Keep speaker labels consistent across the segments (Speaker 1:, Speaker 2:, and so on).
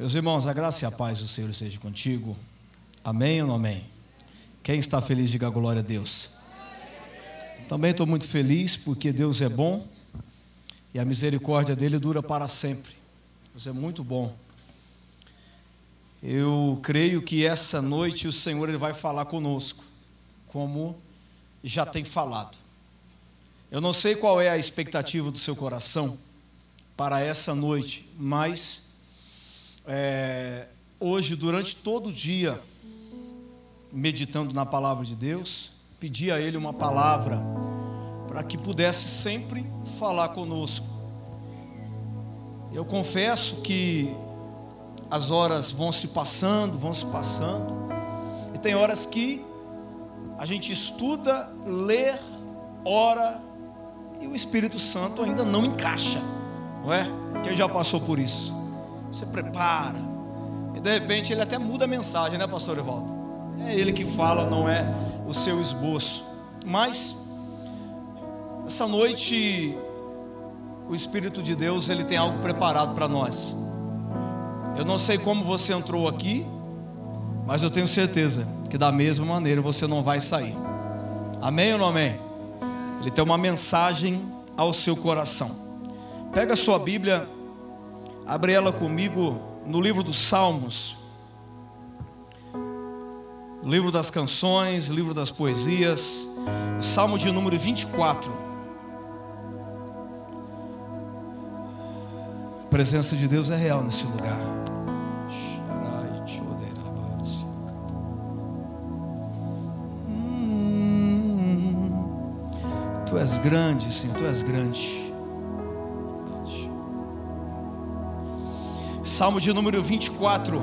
Speaker 1: Meus irmãos, a graça e a paz do Senhor esteja contigo. Amém ou não amém? Quem está feliz, diga glória a Deus. Também estou muito feliz porque Deus é bom e a misericórdia dele dura para sempre. Deus é muito bom. Eu creio que essa noite o Senhor ele vai falar conosco, como já tem falado. Eu não sei qual é a expectativa do seu coração para essa noite, mas é, hoje, durante todo o dia, meditando na palavra de Deus, pedi a Ele uma palavra para que pudesse sempre falar conosco. Eu confesso que as horas vão se passando, vão se passando, e tem horas que a gente estuda, lê, ora, e o Espírito Santo ainda não encaixa, não é? Quem já passou por isso? Você prepara, e de repente ele até muda a mensagem, né, Pastor Evaldo? É ele que fala, não é o seu esboço. Mas, essa noite, o Espírito de Deus ele tem algo preparado para nós. Eu não sei como você entrou aqui, mas eu tenho certeza que da mesma maneira você não vai sair. Amém ou não amém? Ele tem uma mensagem ao seu coração. Pega a sua Bíblia, abre ela comigo no livro dos Salmos, livro das canções, livro das poesias, Salmo de número 24. A presença de Deus é real nesse lugar. Tu és grande, Senhor, Tu és grande. Salmo de número 24,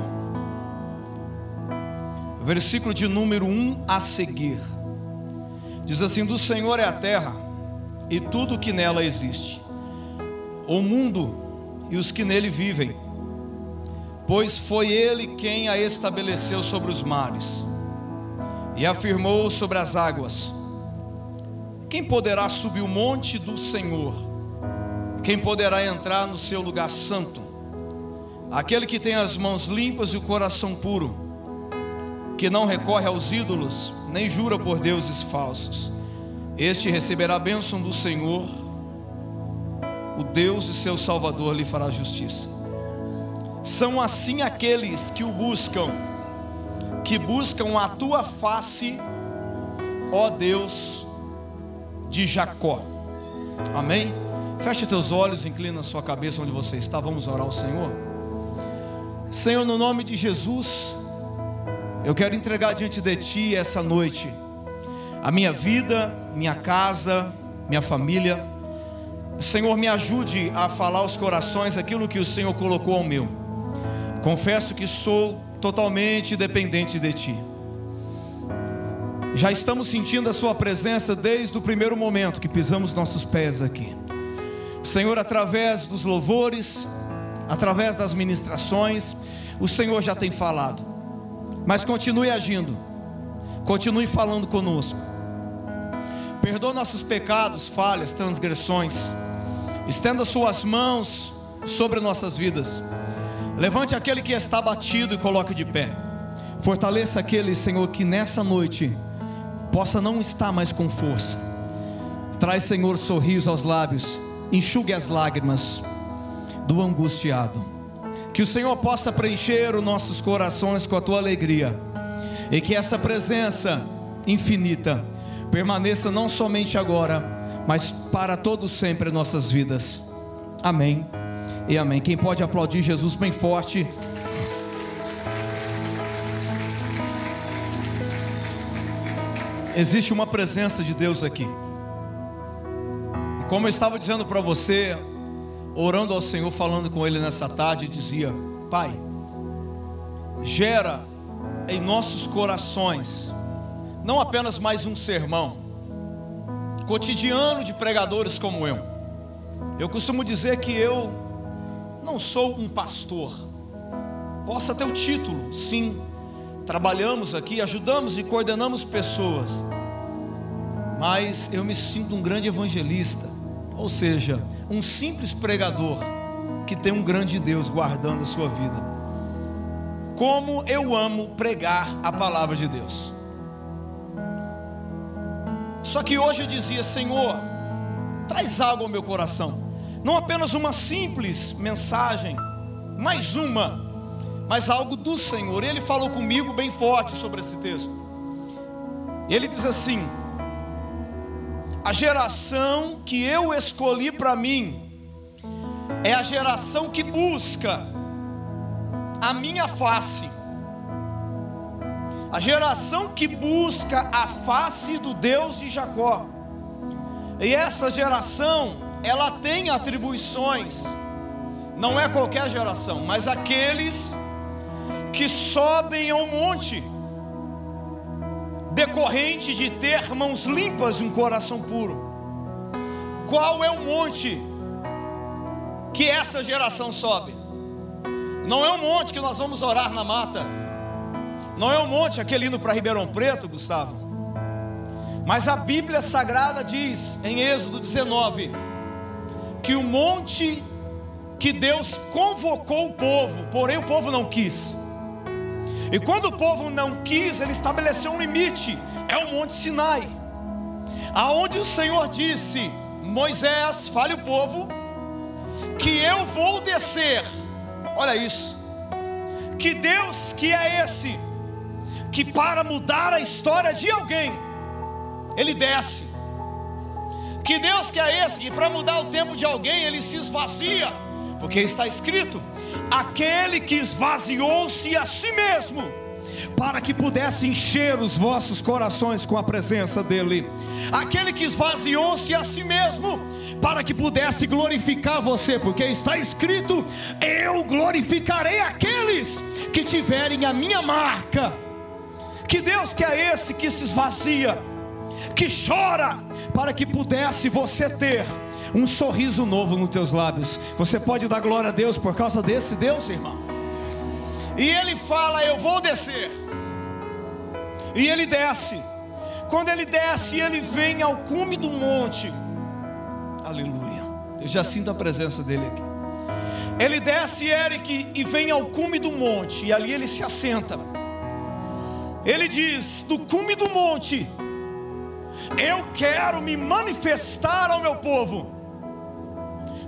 Speaker 1: versículo de número 1 a seguir. Diz assim: Do Senhor é a terra e tudo o que nela existe, o mundo e os que nele vivem, pois foi Ele quem a estabeleceu sobre os mares e afirmou sobre as águas. Quem poderá subir o monte do Senhor? Quem poderá entrar no seu lugar santo? Aquele que tem as mãos limpas e o coração puro, que não recorre aos ídolos, nem jura por deuses falsos. Este receberá a bênção do Senhor, o Deus e seu Salvador lhe fará justiça. São assim aqueles que o buscam, que buscam a tua face, ó Deus de Jacó. Amém? Feche teus olhos, inclina a sua cabeça onde você está. Vamos orar ao Senhor. Senhor, no nome de Jesus, eu quero entregar diante de Ti essa noite a minha vida, minha casa, minha família. Senhor, me ajude a falar aos corações aquilo que o Senhor colocou ao meu. Confesso que sou totalmente dependente de Ti. Já estamos sentindo a Sua presença desde o primeiro momento que pisamos nossos pés aqui. Senhor, através dos louvores, através das ministrações, o Senhor já tem falado. Mas continue agindo, continue falando conosco. Perdoa nossos pecados, falhas, transgressões. Estenda Suas mãos sobre nossas vidas. Levante aquele que está batido e coloque de pé. Fortaleça aquele, Senhor, que nessa noite possa não estar mais com força. Traz, Senhor, sorriso aos lábios, enxugue as lágrimas do angustiado. Que o Senhor possa preencher os nossos corações com a tua alegria e que essa presença infinita permaneça não somente agora, mas para todos sempre em nossas vidas. Amém e amém. Quem pode aplaudir Jesus bem forte? Existe uma presença de Deus aqui. Como eu estava dizendo para você, orando ao Senhor, falando com Ele nessa tarde, dizia: Pai, gera em nossos corações, não apenas mais um sermão, cotidiano de pregadores como eu. Eu costumo dizer que eu não sou um pastor, possa ter o título, sim, trabalhamos aqui, ajudamos e coordenamos pessoas, mas eu me sinto um grande evangelista, ou seja, um simples pregador que tem um grande Deus guardando a sua vida. como eu amo pregar a palavra de Deus. Só que hoje eu dizia, Senhor, traz algo ao meu coração, não apenas uma simples mensagem, mais uma, mas algo do Senhor. Ele falou comigo bem forte sobre esse texto. Ele diz assim: a geração que eu escolhi para mim é a geração que busca a minha face. A geração que busca a face do Deus de Jacó. E essa geração, ela tem atribuições. Não é qualquer geração, mas aqueles que sobem ao monte, decorrente de ter mãos limpas e um coração puro. Qual é o monte que essa geração sobe? Não é um monte que nós vamos orar na mata. Não é um monte aquele indo para Ribeirão Preto, Gustavo. Mas a Bíblia Sagrada diz em Êxodo 19 que o monte que Deus convocou o povo, porém o povo não quis. E quando o povo não quis, ele estabeleceu um limite, é o Monte Sinai, aonde o Senhor disse: Moisés, fale o povo, que eu vou descer Olha isso. Que Deus que é esse que para mudar a história de alguém, ele desce. Que Deus que é esse que para mudar o tempo de alguém, ele se esvazia, porque está escrito: aquele que esvaziou-se a si mesmo para que pudesse encher os vossos corações com a presença dEle. Aquele que esvaziou-se a si mesmo, para que pudesse glorificar você, porque está escrito: Eu glorificarei aqueles que tiverem a minha marca. Que Deus que é esse que se esvazia, que chora, para que pudesse você ter um sorriso novo nos teus lábios. Você pode dar glória a Deus por causa desse Deus, irmão? E ele fala: Eu vou descer. E ele desce. Quando ele desce, ele vem ao cume do monte. Aleluia. Eu já sinto a presença dele aqui. Ele desce, Eric, e vem ao cume do monte. E ali ele se assenta. Ele diz: Do cume do monte, eu quero me manifestar ao meu povo.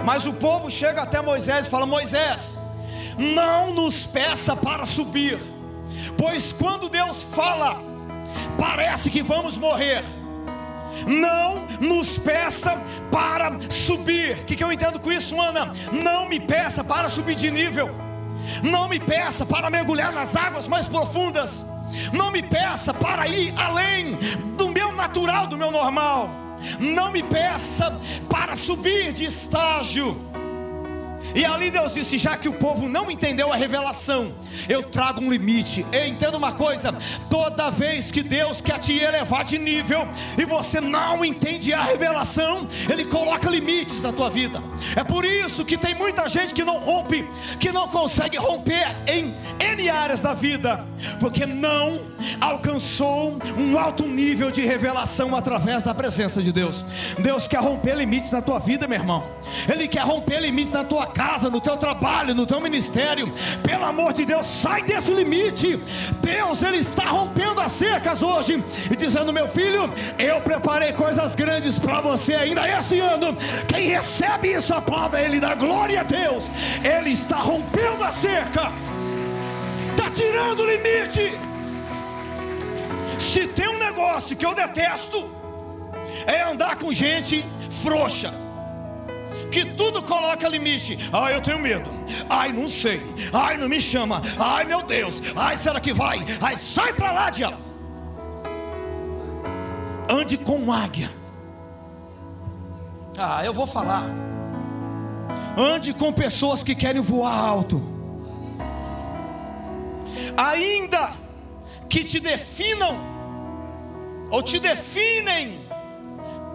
Speaker 1: Mas o povo chega até Moisés e fala: Moisés, não nos peça para subir, pois quando Deus fala, parece que vamos morrer. Não nos peça para subir. O que, que eu entendo com isso, Ana? Não me peça para subir de nível. Não me peça para mergulhar nas águas mais profundas. Não me peça para ir além do meu natural, do meu normal. Não me peça para subir de estágio e ali Deus disse: já que o povo não entendeu a revelação, eu trago um limite. E entenda uma coisa: toda vez que Deus quer te elevar de nível e você não entende a revelação, Ele coloca limites na tua vida. É por isso que tem muita gente que não rompe, que não consegue romper em N áreas da vida, porque não alcançou um alto nível de revelação através da presença de Deus. Deus quer romper limites na tua vida, meu irmão. Ele quer romper limites na tua casa, no teu trabalho, no teu ministério. Pelo amor de Deus, sai desse limite. Deus, Ele está rompendo as cercas hoje e dizendo: Meu filho, eu preparei coisas grandes para você ainda esse ano. Quem recebe isso, aplauda Ele, dá glória a Deus. Ele está rompendo a cerca, está tirando o limite. Se tem um negócio que eu detesto, é andar com gente frouxa que tudo coloca limite. Ai, eu tenho medo. Ai, não sei. Ai, não me chama. Ai, meu Deus. Ai, será que vai? Ai, sai para lá, diabo. Ande com águia. Ah, eu vou falar. Ande com pessoas que querem voar alto. Ainda que te definam ou te definem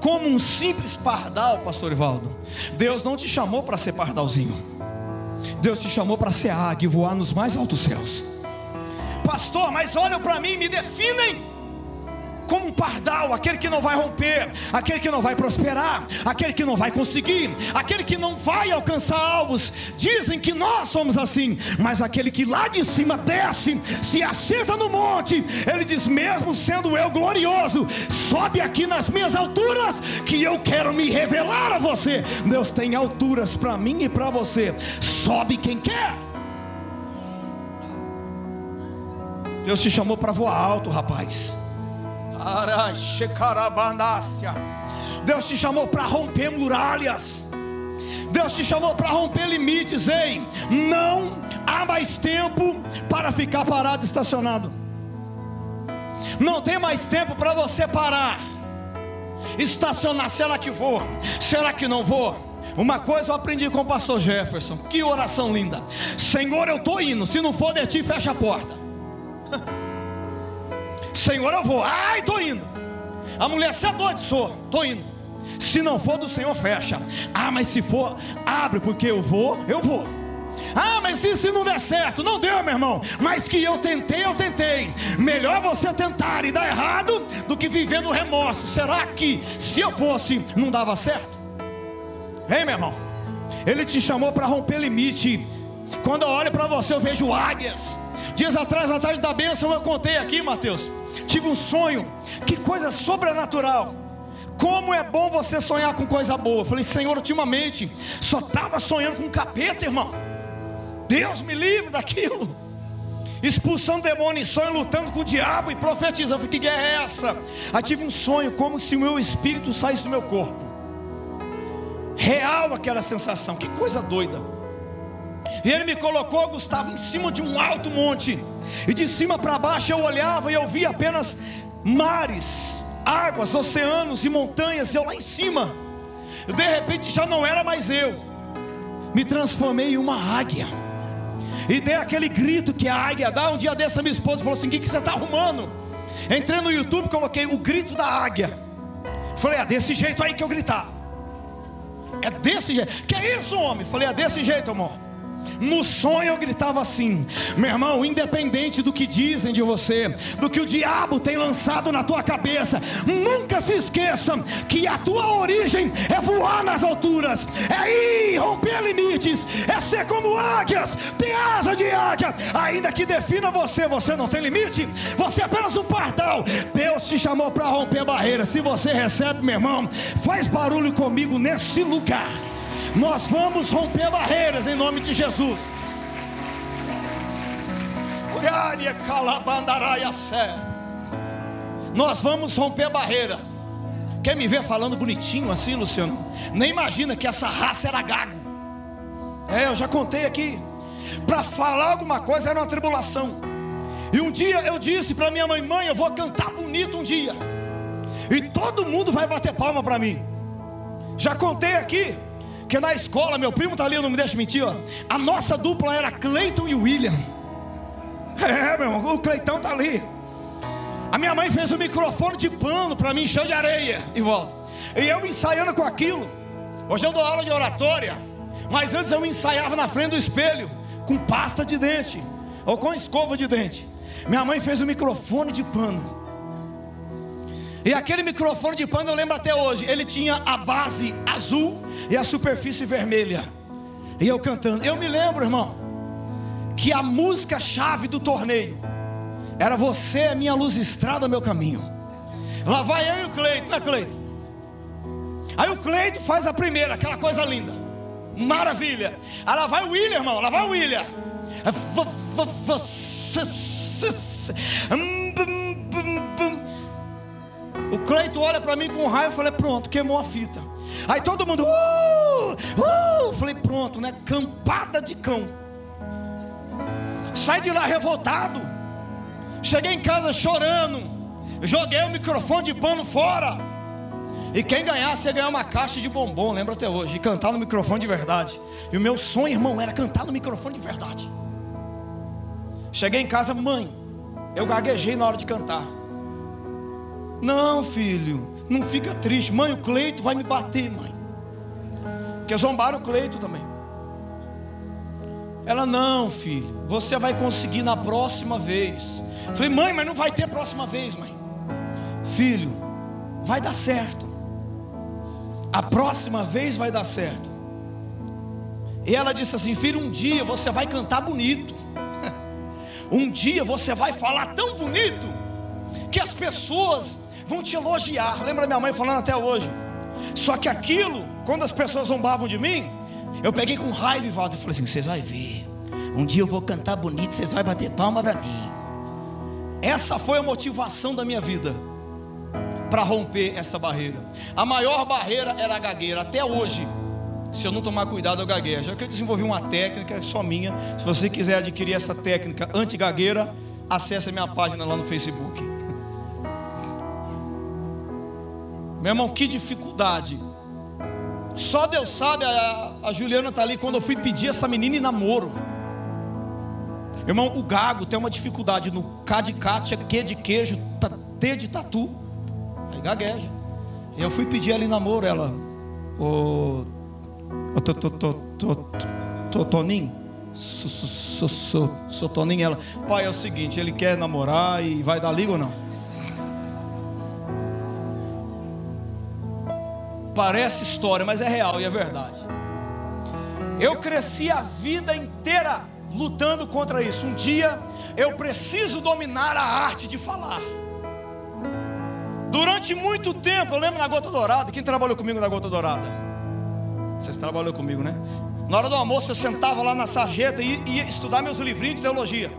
Speaker 1: como um simples pardal, pastor Ivaldo. Deus não te chamou para ser pardalzinho. Deus te chamou para ser águia e voar nos mais altos céus. Pastor, mas olham para mim, me definem. Como um pardal, aquele que não vai romper, aquele que não vai prosperar, aquele que não vai conseguir, aquele que não vai alcançar alvos. Dizem que nós somos assim, mas aquele que lá de cima desce, se assenta no monte, ele diz: mesmo sendo eu glorioso, sobe aqui nas minhas alturas, que eu quero me revelar a você. Deus tem alturas para mim e para você. Sobe quem quer. Deus te chamou para voar alto, rapaz. Deus te chamou para romper muralhas. Deus te chamou para romper limites, ei. Não há mais tempo para ficar parado estacionado. Não tem mais tempo para você parar. Estacionar, será que vou? Será que não vou? Uma coisa eu aprendi com o pastor Jefferson. Que oração linda. Senhor, eu estou indo. Se não for de ti, fecha a porta. Senhor, eu vou. Ai, estou indo. A mulher, você é doido? Sou, estou indo. Se não for do Senhor, fecha. Ah, mas se for, abre, porque eu vou, eu vou. Ah, mas e se não der certo? Não deu, meu irmão. Mas que eu tentei, eu tentei. Melhor você tentar e dar errado do que viver no remorso. Será que se eu fosse, não dava certo? Hein, meu irmão? Ele te chamou para romper limite. Quando eu olho para você, eu vejo águias. Dias atrás, na tarde da bênção, eu contei aqui, Mateus tive um sonho, que coisa sobrenatural. Como é bom você sonhar com coisa boa. Eu falei, Senhor, ultimamente só estava sonhando com capeta, irmão. Deus me livre daquilo. Expulsando demônio em sonho, lutando com o diabo e profetizando. Falei, que guerra é essa? Aí tive um sonho, como se o meu espírito saísse do meu corpo. Real aquela sensação, que coisa doida. E ele me colocou, Gustavo, em cima de um alto monte. E de cima para baixo eu olhava e eu via apenas mares, águas, oceanos e montanhas. E eu lá em cima, de repente já não era mais eu. Me transformei em uma águia. E dei aquele grito que a águia dá. Um dia dessa minha esposa falou assim: O que, que você está arrumando? Entrei no YouTube, coloquei o grito da águia. Falei, é desse jeito aí que eu gritava. É desse jeito. Que é isso, homem? Falei, é desse jeito, amor. No sonho eu gritava assim: meu irmão, independente do que dizem de você, do que o diabo tem lançado na tua cabeça, nunca se esqueça que a tua origem é voar nas alturas, é ir romper limites, é ser como águias, ter asa de águia, ainda que defina você, você não tem limite, você é apenas um pardal. Deus te chamou para romper barreiras. Se você recebe, meu irmão, faz barulho comigo nesse lugar. Nós vamos romper barreiras em nome de Jesus. Nós vamos romper barreira. Quer me ver falando bonitinho assim, Luciano? Nem imagina que essa raça era gago. É, eu já contei aqui. Para falar alguma coisa era uma tribulação. E um dia eu disse para minha mãe: mãe, eu vou cantar bonito um dia. E todo mundo vai bater palma para mim. Já contei aqui que na escola, meu primo está ali, não me deixa mentir, ó, a nossa dupla era Cleiton e William. É, meu irmão, o Cleitão está ali. A minha mãe fez um microfone de pano para mim, encher de areia e volta. E eu ensaiando com aquilo. Hoje eu dou aula de oratória, mas antes eu ensaiava na frente do espelho, com pasta de dente, ou com escova de dente. Minha mãe fez um microfone de pano. E aquele microfone de pano eu lembro até hoje. Ele tinha a base azul e a superfície vermelha. E eu cantando. Eu me lembro, irmão, que a música chave do torneio era Você é minha luz estrada, meu caminho. Lá vai eu e o Cleito, né, Cleito? Aí o Cleito faz a primeira, aquela coisa linda. Maravilha. Aí lá vai o William, irmão. Lá vai o William. O Cleito olha para mim com raiva e falei, pronto, queimou a fita. Aí todo mundo, uh, uh, falei, pronto, né? Campada de cão. Sai de lá revoltado. Cheguei em casa chorando. Joguei o microfone de pano fora. E quem ganhasse ia ganhar uma caixa de bombom, lembra até hoje. E cantar no microfone de verdade. E o meu sonho, irmão, era cantar no microfone de verdade. Cheguei em casa, mãe. Eu gaguejei na hora de cantar. Não, filho, não fica triste. Mãe, o Cleito vai me bater, mãe. Porque zombaram o Cleito também. Ela, não, filho, você vai conseguir na próxima vez. Falei, mãe, mas não vai ter próxima vez, mãe. Filho, vai dar certo. A próxima vez vai dar certo. E ela disse assim: Filho, um dia você vai cantar bonito. Um dia você vai falar tão bonito que as pessoas vão te elogiar. Lembra minha mãe falando até hoje? Só que aquilo, quando as pessoas zombavam de mim, eu peguei com raiva e volta e falei assim: vocês vão ver. Um dia eu vou cantar bonito, vocês vão bater palma para mim. Essa foi a motivação da minha vida para romper essa barreira. A maior barreira era a gagueira. Até hoje, se eu não tomar cuidado, eu gaguejo. Já que eu desenvolvi uma técnica, é só minha. Se você quiser adquirir essa técnica anti-gagueira, acesse a minha página lá no Facebook. Meu irmão, que dificuldade. Só Deus sabe, a, a Juliana está ali quando eu fui pedir essa menina em namoro. Irmão, o gago tem uma dificuldade no K de Kátia, Q de queijo, T de tatu. Aí gagueja. Eu fui pedir em namoro, ela. O. Toninho. Sou Toninho. Ela. Pai, é o seguinte, ele quer namorar e vai dar liga ou não? Parece história, mas é real e é verdade. Eu cresci a vida inteira lutando contra isso. Um dia eu preciso dominar a arte de falar. Durante muito tempo, eu lembro na Gota Dourada, quem trabalhou comigo na Gota Dourada? Vocês trabalhou comigo, né? Na hora do almoço eu sentava lá na sarjeta e ia estudar meus livrinhos de teologia.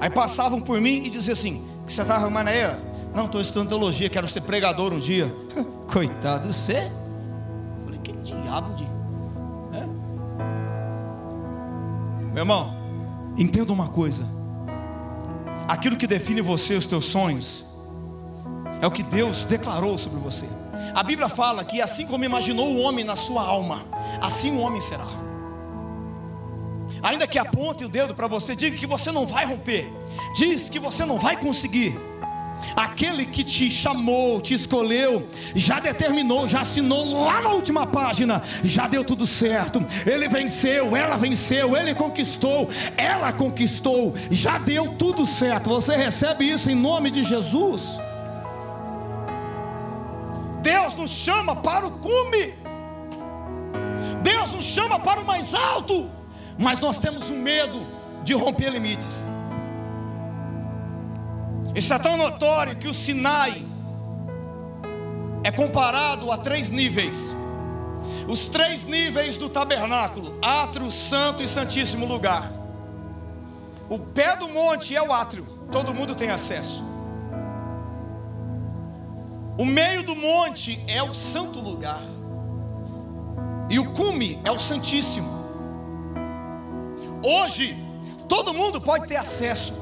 Speaker 1: Aí passavam por mim e diziam assim: que você está arrumando aí? Não, estou estudando teologia, quero ser pregador um dia. Coitado, você? Falei, que diabo de. Meu irmão, entenda uma coisa: aquilo que define você, os teus sonhos, é o que Deus declarou sobre você. A Bíblia fala que assim como imaginou o homem na sua alma, assim o homem será. Ainda que aponte o dedo para você, diga que você não vai romper, diz que você não vai conseguir. Aquele que te chamou, te escolheu, já determinou, já assinou lá na última página, já deu tudo certo. Ele venceu, ela venceu, ele conquistou, ela conquistou, já deu tudo certo. Você recebe isso em nome de Jesus. Deus nos chama para o cume, Deus nos chama para o mais alto, mas nós temos um medo de romper limites. É tão notório que o Sinai é comparado a três níveis. Os três níveis do tabernáculo: átrio, santo e santíssimo lugar. O pé do monte é o átrio, todo mundo tem acesso. O meio do monte é o santo lugar. E o cume é o santíssimo. Hoje, todo mundo pode ter acesso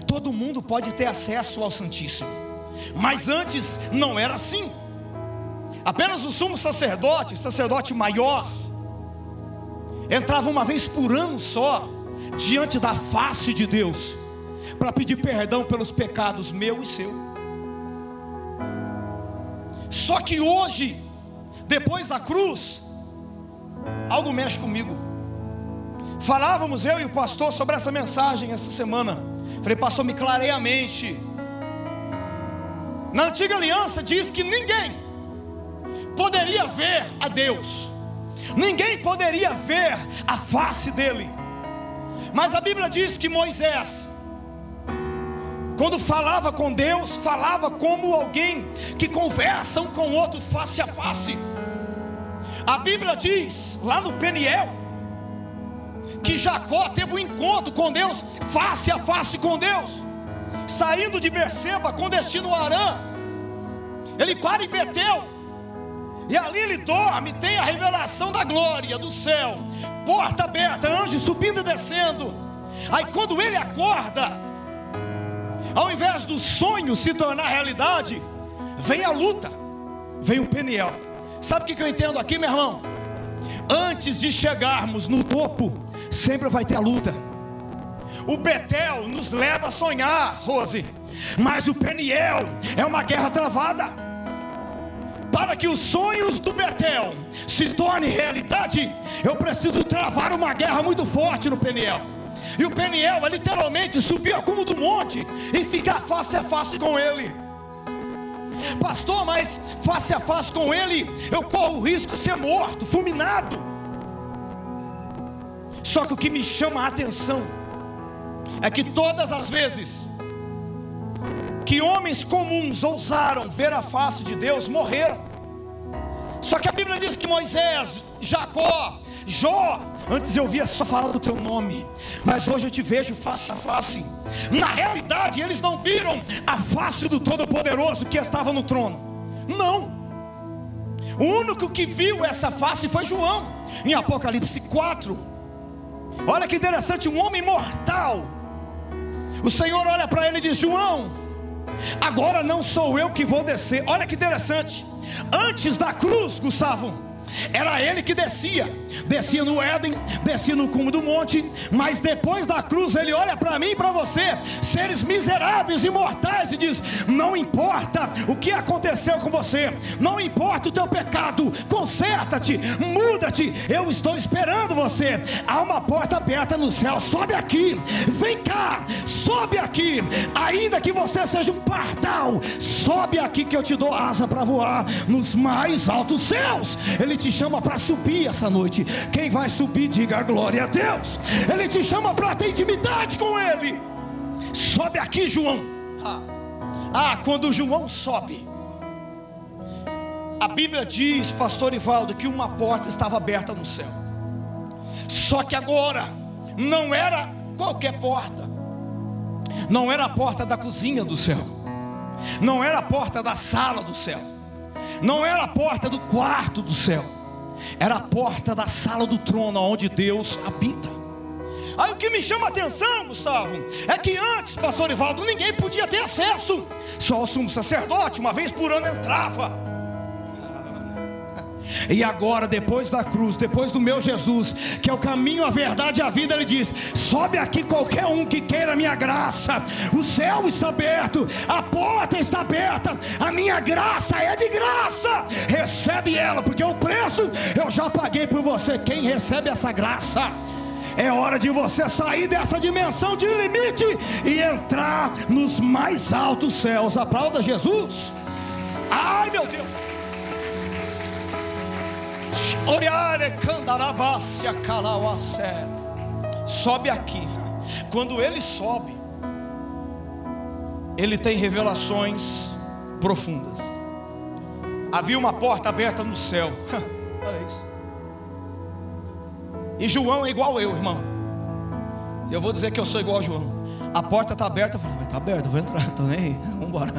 Speaker 1: todo mundo pode ter acesso ao Santíssimo. Mas antes não era assim. Apenas o sumo sacerdote, sacerdote maior, entrava uma vez por ano só diante da face de Deus para pedir perdão pelos pecados meu e seu. Só que hoje, depois da cruz, algo mexe comigo. Falávamos eu e o pastor sobre essa mensagem essa semana. Falei, pastor, me clarei a mente. Na antiga aliança diz que ninguém poderia ver a Deus, ninguém poderia ver a face dele. Mas a Bíblia diz que Moisés, quando falava com Deus, falava como alguém que conversa um com o outro face a face. A Bíblia diz lá no Peniel que Jacó teve um encontro com Deus, face a face com Deus, saindo de Berseba com destino a Arã. Ele para em Betel, e ali ele dorme, tem a revelação da glória do céu, porta aberta, anjos subindo e descendo. Aí quando ele acorda, ao invés do sonho se tornar realidade, vem a luta, vem o Peniel. Sabe o que eu entendo aqui, meu irmão? Antes de chegarmos no topo, sempre vai ter a luta. O Betel nos leva a sonhar, Rose, mas o Peniel é uma guerra travada. Para que os sonhos do Betel se tornem realidade, eu preciso travar uma guerra muito forte no Peniel. E o Peniel é literalmente subir ao cume do monte e ficar face a face com ele. Pastor, mas face a face com ele, eu corro o risco de ser morto, fulminado. Só que o que me chama a atenção é que todas as vezes que homens comuns ousaram ver a face de Deus, morreram. Só que a Bíblia diz que Moisés, Jacó, Jó, antes eu via só falar do teu nome, mas hoje eu te vejo face a face. Na realidade, eles não viram a face do Todo-Poderoso que estava no trono. Não. O único que viu essa face foi João, em Apocalipse 4. Olha que interessante, um homem mortal. O Senhor olha para ele e diz: João, agora não sou eu que vou descer. Olha que interessante. Antes da cruz, Gustavo, era ele que descia, descia no Éden, descia no cume do monte, mas depois da cruz ele olha para mim e para você, seres miseráveis e mortais, e diz: Não importa o que aconteceu com você, não importa o teu pecado, conserta-te, muda-te, eu estou esperando você. Há uma porta aberta no céu, sobe aqui, vem cá, sobe aqui, ainda que você seja um pardal, sobe aqui que eu te dou asa para voar nos mais altos céus. Ele te chama para subir essa noite. Quem vai subir, diga glória a Deus. Ele te chama para ter intimidade com Ele. Sobe aqui, João. Ah, quando João sobe, a Bíblia diz, Pastor Ivaldo, que uma porta estava aberta no céu. Só que agora não era qualquer porta, não era a porta da cozinha do céu, não era a porta da sala do céu, não era a porta do quarto do céu, era a porta da sala do trono onde Deus habita. Aí o que me chama a atenção, Gustavo, é que antes, pastor Ivaldo, ninguém podia ter acesso, só o sumo sacerdote, uma vez por ano entrava. E agora, depois da cruz, depois do meu Jesus, que é o caminho, a verdade e a vida, ele diz: sobe aqui qualquer um que queira a minha graça. O céu está aberto, a porta está aberta, a minha graça é de graça. Recebe ela, porque o preço eu já paguei por você. Quem recebe essa graça? É hora de você sair dessa dimensão de limite e entrar nos mais altos céus. Aplauda Jesus. Ai, meu Deus. Sobe aqui. Quando ele sobe, ele tem revelações profundas. Havia uma porta aberta no céu. Olha isso. E João é igual eu, irmão. Eu vou dizer que eu sou igual a João. A porta está aberta, eu falei, está aberta, vou entrar, estou nem aí, vamos embora.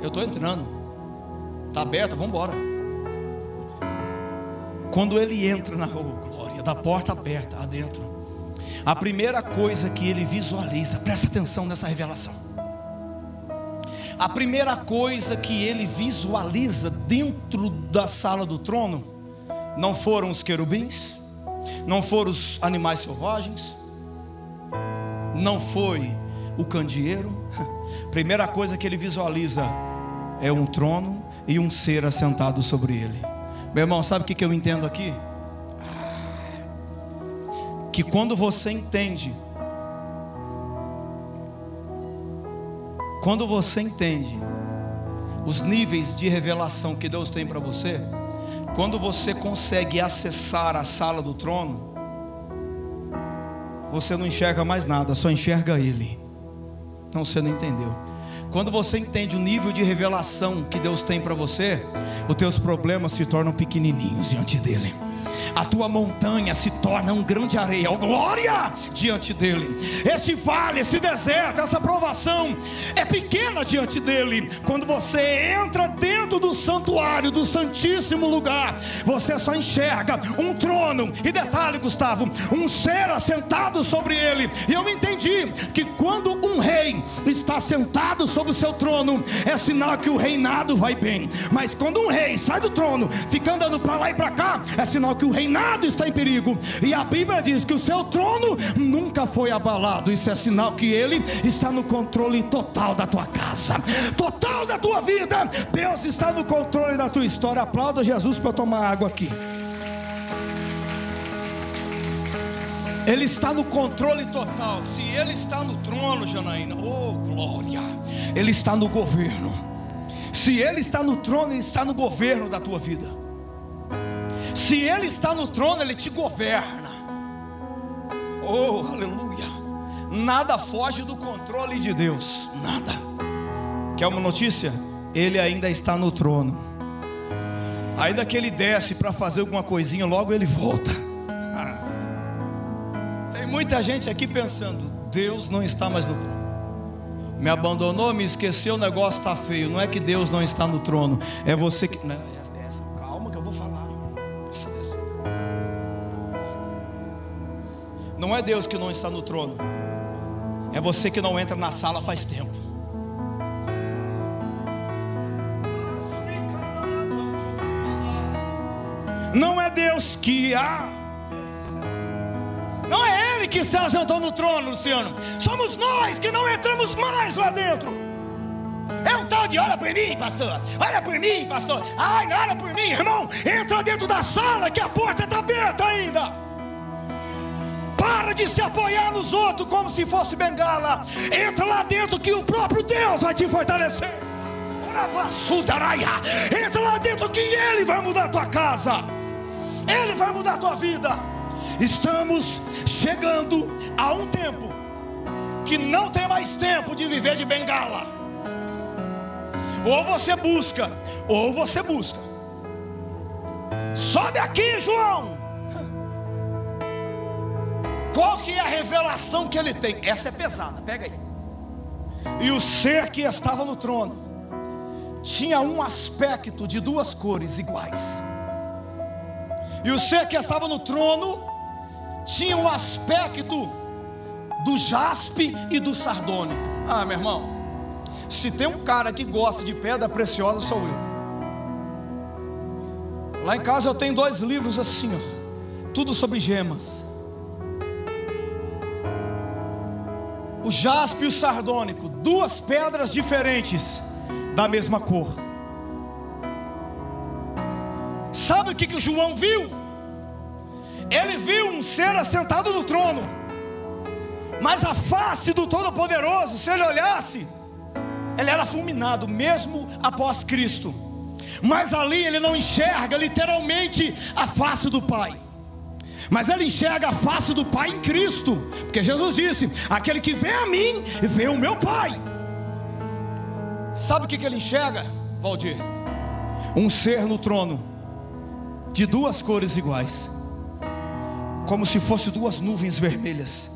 Speaker 1: Eu estou entrando. Está aberta, vamos embora. Quando ele entra na oh, glória, da porta aberta adentro, a primeira coisa que ele visualiza, presta atenção nessa revelação. A primeira coisa que ele visualiza dentro da sala do trono não foram os querubins, não foram os animais selvagens, não foi o candeeiro. Primeira coisa que ele visualiza é um trono e um ser assentado sobre ele. Meu irmão, sabe o que eu entendo aqui? Que quando você entende, quando você entende os níveis de revelação que Deus tem para você, quando você consegue acessar a sala do trono, você não enxerga mais nada, só enxerga Ele. Não, você não entendeu. Quando você entende o nível de revelação que Deus tem para você, os teus problemas se tornam pequenininhos diante dele a tua montanha se torna um grande areia, oh, glória diante dele. Esse vale, esse deserto, essa provação é pequena diante dele. Quando você entra dentro do santuário, do santíssimo lugar, você só enxerga um trono. E detalhe, Gustavo, um ser assentado sobre ele. E eu entendi que quando um rei está sentado sobre o seu trono, é sinal que o reinado vai bem. Mas quando um rei sai do trono, fica andando para lá e para cá, é sinal que o reinado está em perigo. E a Bíblia diz que o seu trono nunca foi abalado. Isso é sinal que ele está no controle total da tua casa, total da tua vida. Deus está no controle da tua história. Aplauda Jesus para tomar água aqui. Ele está no controle total. Se Ele está no trono, Janaína, oh glória, Ele está no governo. Se Ele está no trono, Ele está no governo da tua vida. Se Ele está no trono, Ele te governa. Oh, aleluia. Nada foge do controle de Deus. Nada. Quer uma notícia? Ele ainda está no trono. Ainda que ele desce para fazer alguma coisinha, logo ele volta. Tem muita gente aqui pensando: Deus não está mais no trono. Me abandonou, me esqueceu, o negócio está feio. Não é que Deus não está no trono, é você que. Não, Não é Deus que não está no trono, é você que não entra na sala faz tempo. Não é Deus que há. Não é Ele que se assentou no trono, Luciano. Somos nós que não entramos mais lá dentro. É um tal de olha por mim, pastor. Olha por mim, pastor. Ai, olha por mim, irmão. Entra dentro da sala que a porta está aberta ainda. De se apoiar nos outros como se fosse bengala. Entra lá dentro que o próprio Deus vai te fortalecer. Entra lá dentro que Ele vai mudar a tua casa. Ele vai mudar a tua vida. Estamos chegando a um tempo que não tem mais tempo de viver de bengala. Ou você busca, ou você busca. Sobe aqui, João. Qual que é a revelação que ele tem? Essa é pesada, pega aí. E o ser que estava no trono tinha um aspecto de duas cores iguais. E o ser que estava no trono tinha um aspecto do jaspe e do sardônico. Ah, meu irmão, se tem um cara que gosta de pedra preciosa, sou eu. Lá em casa eu tenho dois livros assim, ó, tudo sobre gemas. O jaspe e o sardônico, duas pedras diferentes da mesma cor. Sabe o que, que João viu? Ele viu um ser assentado no trono, mas a face do Todo-Poderoso, se ele olhasse, ele era fulminado, mesmo após Cristo. Mas ali ele não enxerga literalmente a face do Pai. Mas ele enxerga a face do Pai em Cristo, porque Jesus disse: Aquele que vê a mim, vê o meu Pai. Sabe o que, que ele enxerga, Valdir? Um ser no trono de duas cores iguais, como se fossem duas nuvens vermelhas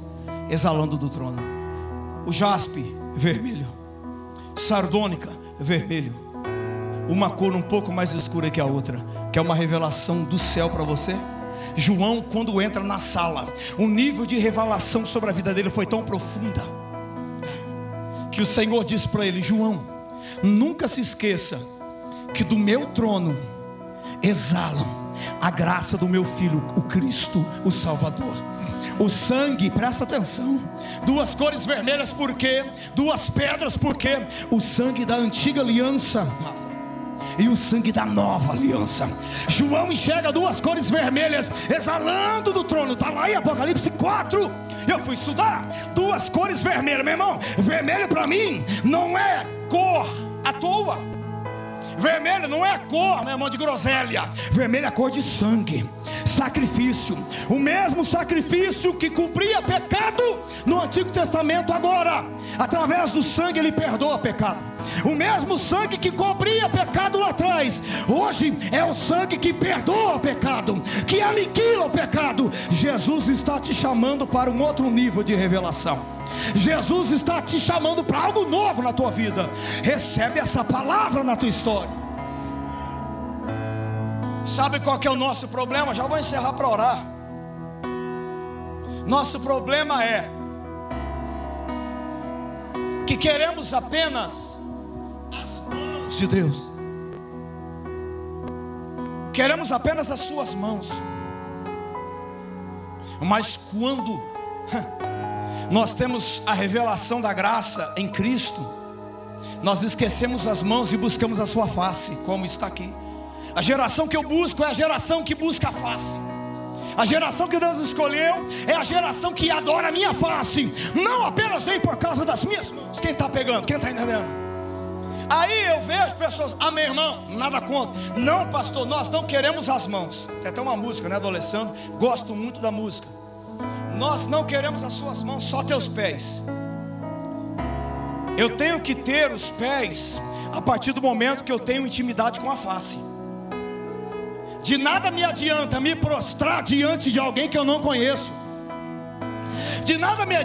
Speaker 1: exalando do trono. O jaspe vermelho, sardônica vermelho, uma cor um pouco mais escura que a outra, que é uma revelação do céu para você. João, quando entra na sala, o nível de revelação sobre a vida dele foi tão profunda que o Senhor disse para ele: João, nunca se esqueça que do meu trono exalam a graça do meu filho, o Cristo, o Salvador. O sangue, presta atenção. Duas cores vermelhas, por quê? Duas pedras, por quê? O sangue da antiga aliança e o sangue da nova aliança. João enxerga duas cores vermelhas exalando do trono. Está lá em Apocalipse 4. Eu fui estudar duas cores vermelhas, meu irmão. Vermelho para mim não é cor à toa. Vermelho não é cor, meu irmão, de groselha. Vermelho é cor de sangue, sacrifício. O mesmo sacrifício que cobria pecado no Antigo Testamento, agora, através do sangue, ele perdoa pecado. O mesmo sangue que cobria pecado lá atrás, hoje é o sangue que perdoa o pecado, que aniquila o pecado. Jesus está te chamando para um outro nível de revelação. Jesus está te chamando para algo novo na tua vida. Recebe essa palavra na tua história. Sabe qual que é o nosso problema? Já vou encerrar para orar. Nosso problema é que queremos apenas as de Deus. Queremos apenas as suas mãos. Mas quando nós temos a revelação da graça em Cristo, nós esquecemos as mãos e buscamos a sua face, como está aqui. A geração que eu busco é a geração que busca a face.
Speaker 2: A geração que Deus escolheu é a geração que adora a minha face, não apenas vem por causa das minhas mãos. Quem está pegando? Quem está entendendo? Aí eu vejo pessoas, ah, meu irmão, nada contra. Não, pastor, nós não queremos as mãos. Tem até uma música, né, do Alessandro? Gosto muito da música. Nós não queremos as suas mãos, só teus pés. Eu tenho que ter os pés a partir do momento que eu tenho intimidade com a face. De nada me adianta me prostrar diante de alguém que eu não conheço. De nada me,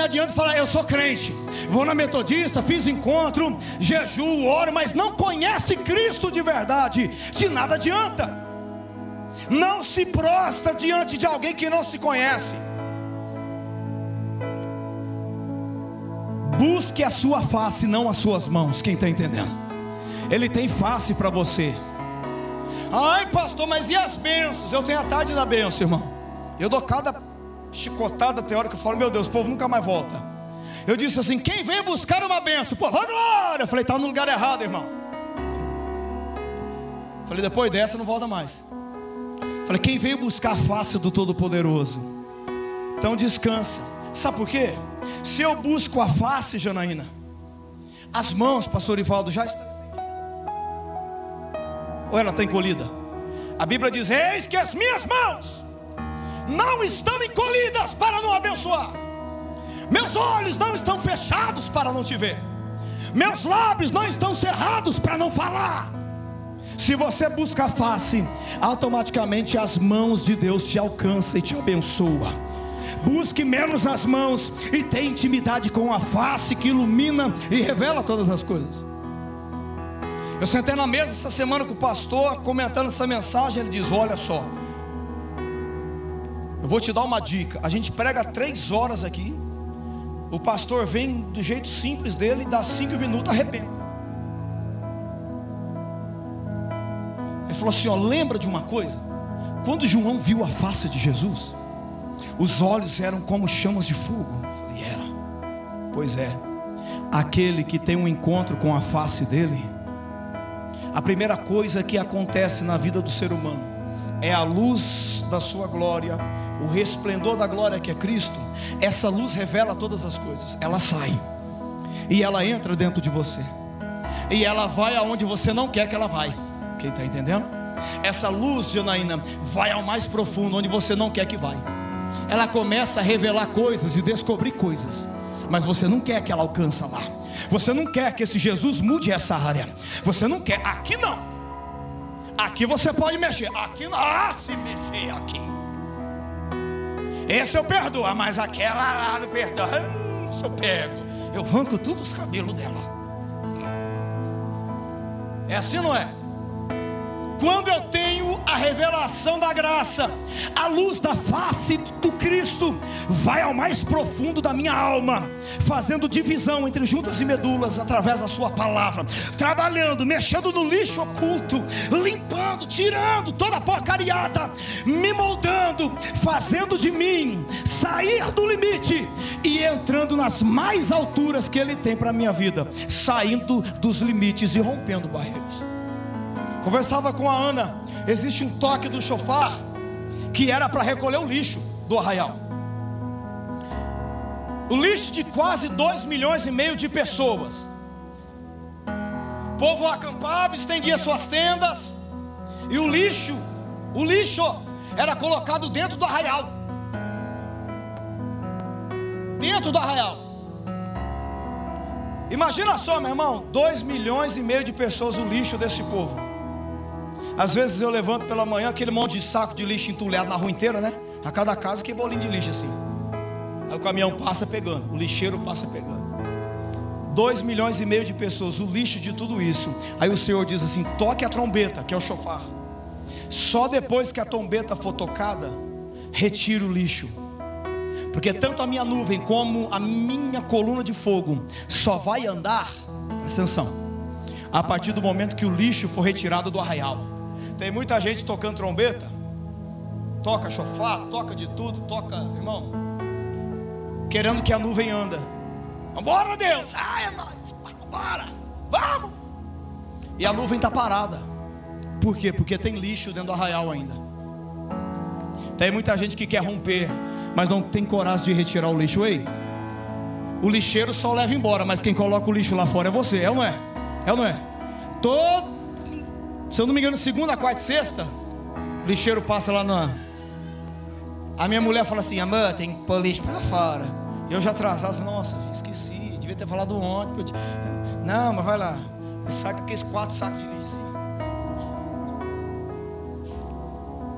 Speaker 2: adianta falar, eu sou crente, vou na metodista, fiz encontro, jejuo, oro, mas não conhece Cristo de verdade. De nada adianta. Não se prostra diante de alguém que não se conhece. Busque a sua face, não as suas mãos. Quem está entendendo? Ele tem face para você. Ai, pastor, mas e as bênçãos? Eu tenho a tarde da bênção, irmão. Eu dou cada chicotada teórica, eu falo, meu Deus, o povo nunca mais volta. Eu disse assim: quem vem buscar uma benção? Pô, glória! Eu falei, está no lugar errado, irmão. Falei, depois dessa não volta mais. Falei, quem veio buscar a face do Todo-Poderoso? Então descansa. Sabe por quê? Se eu busco a face, Janaína, as mãos, pastor Ivaldo, já estão. Ou ela está encolhida? A Bíblia diz: Eis que as minhas mãos não estão encolhidas meus olhos não estão fechados para não te ver, meus lábios não estão cerrados para não falar. Se você busca a face, automaticamente as mãos de Deus te alcançam e te abençoa. Busque menos as mãos e tenha intimidade com a face que ilumina e revela todas as coisas. Eu sentei na mesa essa semana com o pastor, comentando essa mensagem. Ele diz: Olha só, eu vou te dar uma dica. A gente prega três horas aqui. O pastor vem do jeito simples dele, dá cinco minutos, arrebenta. Ele falou assim: ó, lembra de uma coisa? Quando João viu a face de Jesus, os olhos eram como chamas de fogo. Eu falei, era. Pois é. Aquele que tem um encontro com a face dele, a primeira coisa que acontece na vida do ser humano é a luz da sua glória, o resplendor da glória que é Cristo. Essa luz revela todas as coisas. Ela sai e ela entra dentro de você. E ela vai aonde você não quer que ela vai. Quem está entendendo? Essa luz, Janaína, vai ao mais profundo, onde você não quer que vai. Ela começa a revelar coisas e descobrir coisas. Mas você não quer que ela alcance lá. Você não quer que esse Jesus mude essa área. Você não quer. Aqui não. Aqui você pode mexer. Aqui não. Ah, se mexer aqui. Esse eu perdoo. Mas aquela lá não perdão. Hum, se eu pego. Eu arranco todos os cabelos dela. É assim, não é? Quando eu tenho a revelação da graça, a luz da face do Cristo vai ao mais profundo da minha alma, fazendo divisão entre juntas e medulas através da Sua palavra, trabalhando, mexendo no lixo oculto, limpando, tirando toda a porcariada, me moldando, fazendo de mim sair do limite e entrando nas mais alturas que Ele tem para a minha vida, saindo dos limites e rompendo barreiras. Conversava com a Ana. Existe um toque do chofar que era para recolher o lixo do arraial. O lixo de quase 2 milhões e meio de pessoas. O povo acampava, estendia suas tendas, e o lixo, o lixo era colocado dentro do arraial. Dentro do arraial. Imagina só, meu irmão, 2 milhões e meio de pessoas o lixo desse povo. Às vezes eu levanto pela manhã aquele monte de saco de lixo entulhado na rua inteira, né? A cada casa que bolinho de lixo assim. Aí o caminhão passa pegando, o lixeiro passa pegando. Dois milhões e meio de pessoas, o lixo de tudo isso. Aí o Senhor diz assim: toque a trombeta, que é o chofar. Só depois que a trombeta for tocada, retire o lixo. Porque tanto a minha nuvem como a minha coluna de fogo só vai andar, presta atenção, a partir do momento que o lixo for retirado do arraial. Tem muita gente tocando trombeta, toca chofar, toca de tudo, toca, irmão, querendo que a nuvem anda. Vambora, Deus! Ah, é nóis! Vambora! Vamos! E a nuvem está parada. Por quê? Porque tem lixo dentro do arraial ainda. Tem muita gente que quer romper, mas não tem coragem de retirar o lixo. Ei, o lixeiro só leva embora, mas quem coloca o lixo lá fora é você, é ou não é? É ou não é? Todo, se eu não me engano, segunda, quarta e sexta, o lixeiro passa lá na. A minha mulher fala assim: amor, tem que pôr lixo para fora. Eu já atrasado, nossa, esqueci, devia ter falado ontem. Não, mas vai lá, saca aqueles quatro sacos de lixo.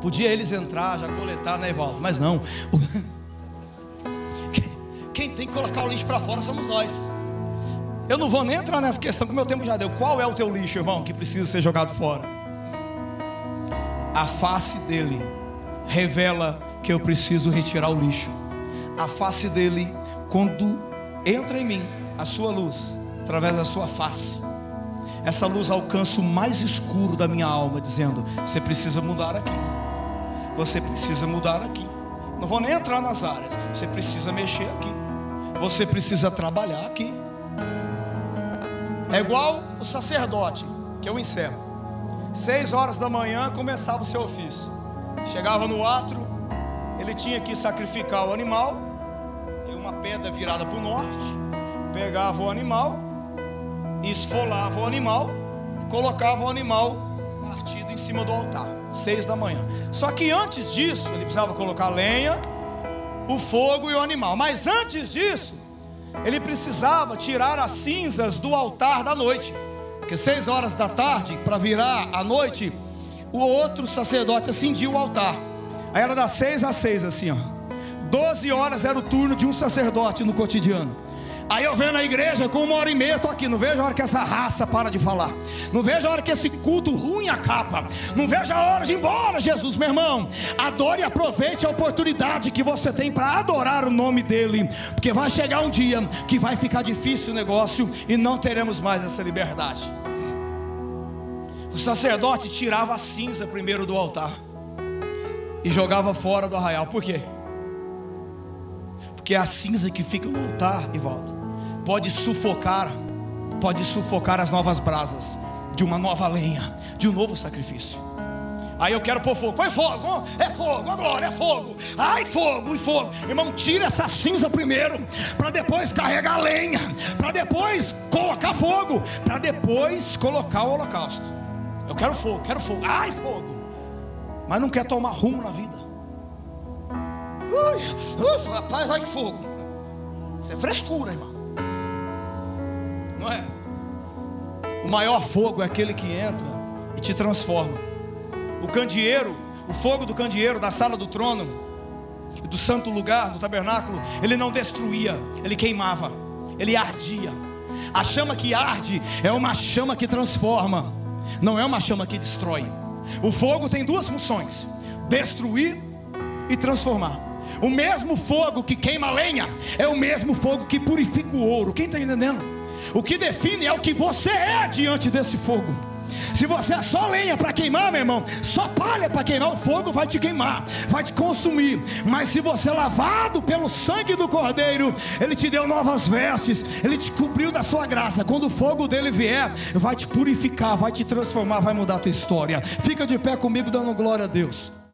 Speaker 2: Podia eles entrar, já coletar, né, Evaldo? Mas não. Quem tem que colocar o lixo para fora somos nós. Eu não vou nem entrar nessa questão, que meu tempo já deu. Qual é o teu lixo, irmão, que precisa ser jogado fora? A face dele revela que eu preciso retirar o lixo. A face dele, quando entra em mim a sua luz, através da sua face, essa luz alcança o mais escuro da minha alma, dizendo: Você precisa mudar aqui você precisa mudar aqui. Não vou nem entrar nas áreas. Você precisa mexer aqui. Você precisa trabalhar aqui. É igual o sacerdote, que eu encerro. Seis horas da manhã começava o seu ofício. Chegava no atro, ele tinha que sacrificar o animal, em uma pedra virada para o norte, pegava o animal, esfolava o animal, colocava o animal partido em cima do altar seis da manhã. Só que antes disso, ele precisava colocar lenha, o fogo e o animal. Mas antes disso, ele precisava tirar as cinzas do altar da noite. Porque seis horas da tarde, para virar a noite, o outro sacerdote acendia o altar. Aí era das seis às seis, assim, ó. Doze horas era o turno de um sacerdote no cotidiano. Aí eu venho na igreja com uma hora e meia, estou aqui. Não vejo a hora que essa raça para de falar. Não vejo a hora que esse culto ruim acaba. Não vejo a hora de ir embora, Jesus, meu irmão. Adore e aproveite a oportunidade que você tem para adorar o nome dEle. Porque vai chegar um dia que vai ficar difícil o negócio e não teremos mais essa liberdade. O sacerdote tirava a cinza primeiro do altar e jogava fora do arraial. Por quê? Porque é a cinza que fica no altar, e volta pode sufocar, pode sufocar as novas brasas de uma nova lenha, de um novo sacrifício. Aí eu quero pôr fogo, põe fogo, é fogo, a glória, é fogo, ai fogo e fogo, irmão, tira essa cinza primeiro, para depois carregar lenha, para depois colocar fogo, para depois colocar o holocausto. Eu quero fogo, quero fogo, ai fogo, mas não quer tomar rumo na vida. Ui, rapaz, ai fogo, isso é frescura, irmão não é? O maior fogo é aquele que entra e te transforma. O candeeiro, o fogo do candeeiro da sala do trono, do santo lugar, do tabernáculo, ele não destruía, ele queimava, ele ardia. A chama que arde é uma chama que transforma, não é uma chama que destrói. O fogo tem duas funções: destruir e transformar. O mesmo fogo que queima lenha é o mesmo fogo que purifica o ouro. Quem está entendendo? O que define é o que você é diante desse fogo. Se você é só lenha para queimar, meu irmão, só palha para queimar, o fogo vai te queimar, vai te consumir. Mas se você é lavado pelo sangue do Cordeiro, Ele te deu novas vestes, Ele te cobriu da sua graça. Quando o fogo dele vier, vai te purificar, vai te transformar, vai mudar a tua história. Fica de pé comigo, dando glória a Deus.